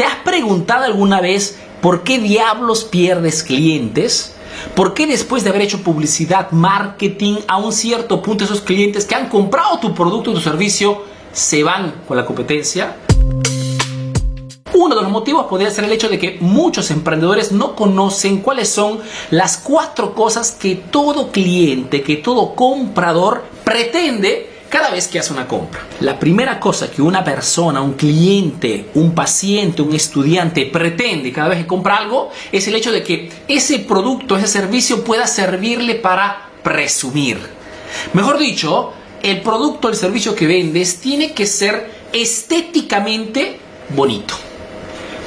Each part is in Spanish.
¿Te has preguntado alguna vez por qué diablos pierdes clientes? ¿Por qué después de haber hecho publicidad, marketing, a un cierto punto esos clientes que han comprado tu producto o tu servicio se van con la competencia? Uno de los motivos podría ser el hecho de que muchos emprendedores no conocen cuáles son las cuatro cosas que todo cliente, que todo comprador pretende cada vez que hace una compra. La primera cosa que una persona, un cliente, un paciente, un estudiante pretende cada vez que compra algo es el hecho de que ese producto, ese servicio pueda servirle para presumir. Mejor dicho, el producto, el servicio que vendes tiene que ser estéticamente bonito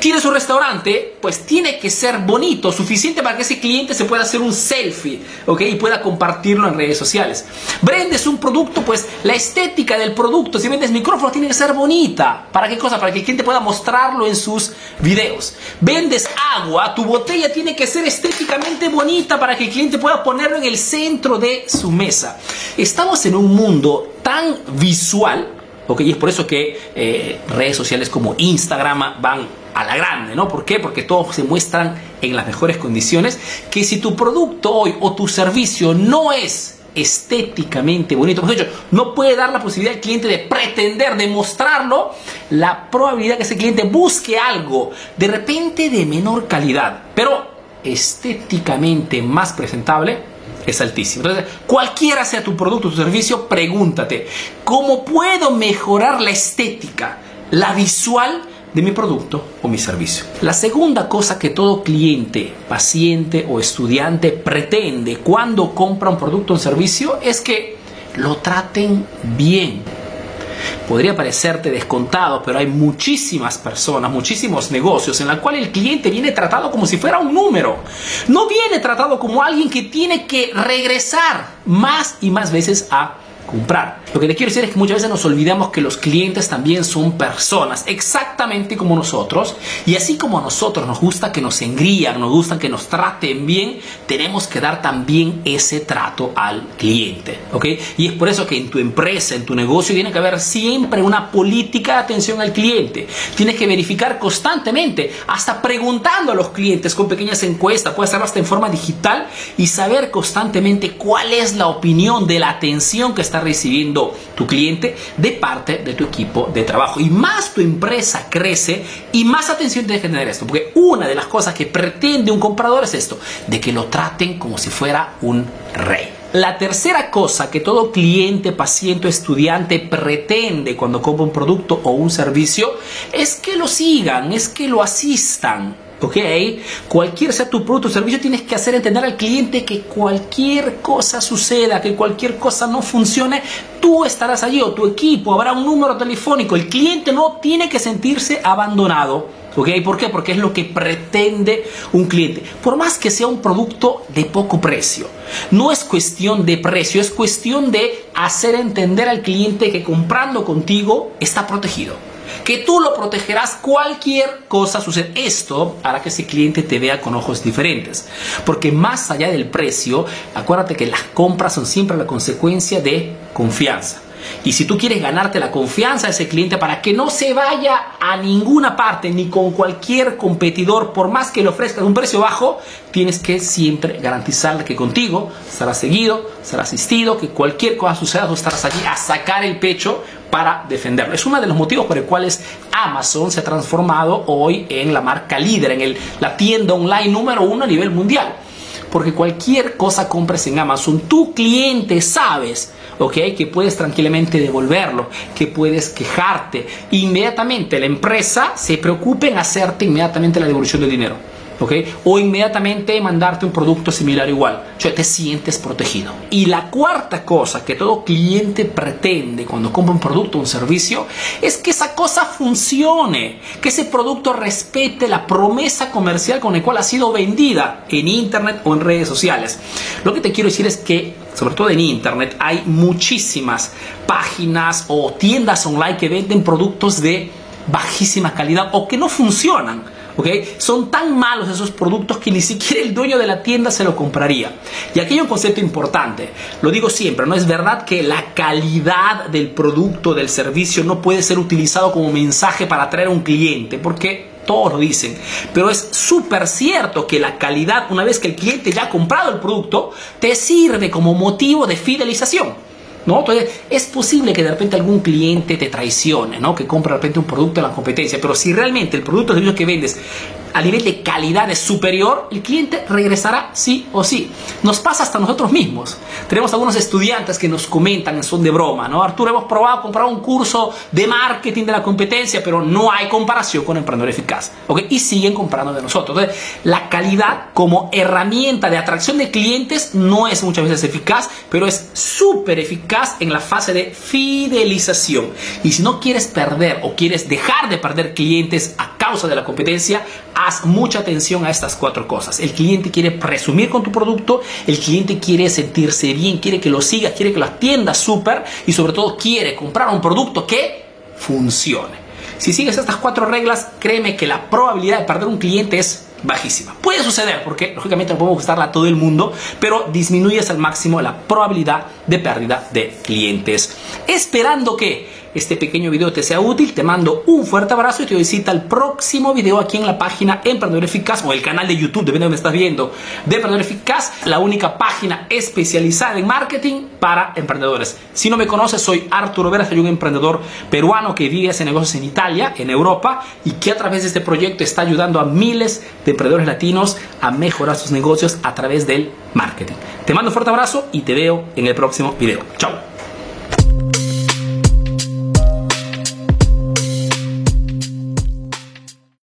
tiene su restaurante, pues tiene que ser bonito, suficiente para que ese cliente se pueda hacer un selfie, ¿ok? Y pueda compartirlo en redes sociales. Vendes un producto, pues la estética del producto, si vendes micrófono, tiene que ser bonita. ¿Para qué cosa? Para que el cliente pueda mostrarlo en sus videos. Vendes agua, tu botella tiene que ser estéticamente bonita para que el cliente pueda ponerlo en el centro de su mesa. Estamos en un mundo tan visual, ¿ok? Y es por eso que eh, redes sociales como Instagram van a la grande, ¿no? ¿Por qué? Porque todos se muestran en las mejores condiciones, que si tu producto hoy o tu servicio no es estéticamente bonito, por no puede dar la posibilidad al cliente de pretender, de mostrarlo, la probabilidad que ese cliente busque algo de repente de menor calidad, pero estéticamente más presentable, es altísimo. Entonces, cualquiera sea tu producto o tu servicio, pregúntate, ¿cómo puedo mejorar la estética, la visual de mi producto o mi servicio. La segunda cosa que todo cliente, paciente o estudiante pretende cuando compra un producto o un servicio es que lo traten bien. Podría parecerte descontado, pero hay muchísimas personas, muchísimos negocios en los cuales el cliente viene tratado como si fuera un número. No viene tratado como alguien que tiene que regresar más y más veces a comprar. Lo que te quiero decir es que muchas veces nos olvidamos que los clientes también son personas, exactamente como nosotros, y así como a nosotros nos gusta que nos engrían, nos gusta que nos traten bien, tenemos que dar también ese trato al cliente, ¿ok? Y es por eso que en tu empresa, en tu negocio, tiene que haber siempre una política de atención al cliente. Tienes que verificar constantemente, hasta preguntando a los clientes con pequeñas encuestas, puedes hacerlo hasta en forma digital y saber constantemente cuál es la opinión de la atención que está recibiendo tu cliente de parte de tu equipo de trabajo. Y más tu empresa crece y más atención que tener esto. Porque una de las cosas que pretende un comprador es esto, de que lo traten como si fuera un rey. La tercera cosa que todo cliente, paciente o estudiante pretende cuando compra un producto o un servicio es que lo sigan, es que lo asistan. ¿Ok? Cualquier sea tu producto o servicio, tienes que hacer entender al cliente que cualquier cosa suceda, que cualquier cosa no funcione, tú estarás allí o tu equipo, habrá un número telefónico. El cliente no tiene que sentirse abandonado. ¿Ok? ¿Por qué? Porque es lo que pretende un cliente. Por más que sea un producto de poco precio. No es cuestión de precio, es cuestión de hacer entender al cliente que comprando contigo está protegido que tú lo protegerás cualquier cosa suceda. Esto hará que ese cliente te vea con ojos diferentes. Porque más allá del precio, acuérdate que las compras son siempre la consecuencia de confianza. Y si tú quieres ganarte la confianza de ese cliente para que no se vaya a ninguna parte ni con cualquier competidor, por más que le ofrezcas un precio bajo, tienes que siempre garantizarle que contigo será seguido, será asistido, que cualquier cosa suceda, tú estarás allí a sacar el pecho para defenderlo. Es uno de los motivos por los cuales Amazon se ha transformado hoy en la marca líder, en la tienda online número uno a nivel mundial. Porque cualquier cosa compres en Amazon, tu cliente sabes ¿ok? Que puedes tranquilamente devolverlo, que puedes quejarte. Inmediatamente la empresa se preocupa en hacerte inmediatamente la devolución del dinero. O inmediatamente mandarte un producto similar igual. O sea, te sientes protegido. Y la cuarta cosa que todo cliente pretende cuando compra un producto o un servicio es que esa cosa funcione, que ese producto respete la promesa comercial con la cual ha sido vendida en internet o en redes sociales. Lo que te quiero decir es que, sobre todo en internet, hay muchísimas páginas o tiendas online que venden productos de bajísima calidad o que no funcionan. Son tan malos esos productos que ni siquiera el dueño de la tienda se lo compraría. Y aquí hay un concepto importante, lo digo siempre, no es verdad que la calidad del producto, del servicio no puede ser utilizado como mensaje para atraer a un cliente, porque todos lo dicen, pero es súper cierto que la calidad, una vez que el cliente ya ha comprado el producto, te sirve como motivo de fidelización. ¿No? Entonces, es posible que de repente algún cliente te traicione, ¿no? Que compra de repente un producto de la competencia, pero si realmente el producto de que vendes a nivel de calidad es superior, el cliente regresará sí o sí. Nos pasa hasta nosotros mismos. Tenemos algunos estudiantes que nos comentan, son de broma, ¿no? Arturo, hemos probado comprar un curso de marketing de la competencia, pero no hay comparación con Emprendedor Eficaz. ¿ok? Y siguen comprando de nosotros. Entonces, la calidad como herramienta de atracción de clientes no es muchas veces eficaz, pero es súper eficaz en la fase de fidelización. Y si no quieres perder o quieres dejar de perder clientes a de la competencia, haz mucha atención a estas cuatro cosas. El cliente quiere presumir con tu producto, el cliente quiere sentirse bien, quiere que lo sigas, quiere que lo atiendas súper y sobre todo quiere comprar un producto que funcione. Si sigues estas cuatro reglas, créeme que la probabilidad de perder un cliente es bajísima. Puede suceder porque lógicamente no podemos gustarla a todo el mundo, pero disminuyes al máximo la probabilidad de pérdida de clientes. Esperando que este pequeño video te sea útil, te mando un fuerte abrazo y te doy cita al próximo video aquí en la página Emprendedor Eficaz o el canal de YouTube, depende de donde estás viendo, de Emprendedor Eficaz, la única página especializada en marketing para emprendedores. Si no me conoces, soy Arturo Vera, soy un emprendedor peruano que vive hace negocios en Italia, en Europa, y que a través de este proyecto está ayudando a miles de emprendedores latinos a mejorar sus negocios a través del marketing. Te mando un fuerte abrazo y te veo en el próximo video. Chao.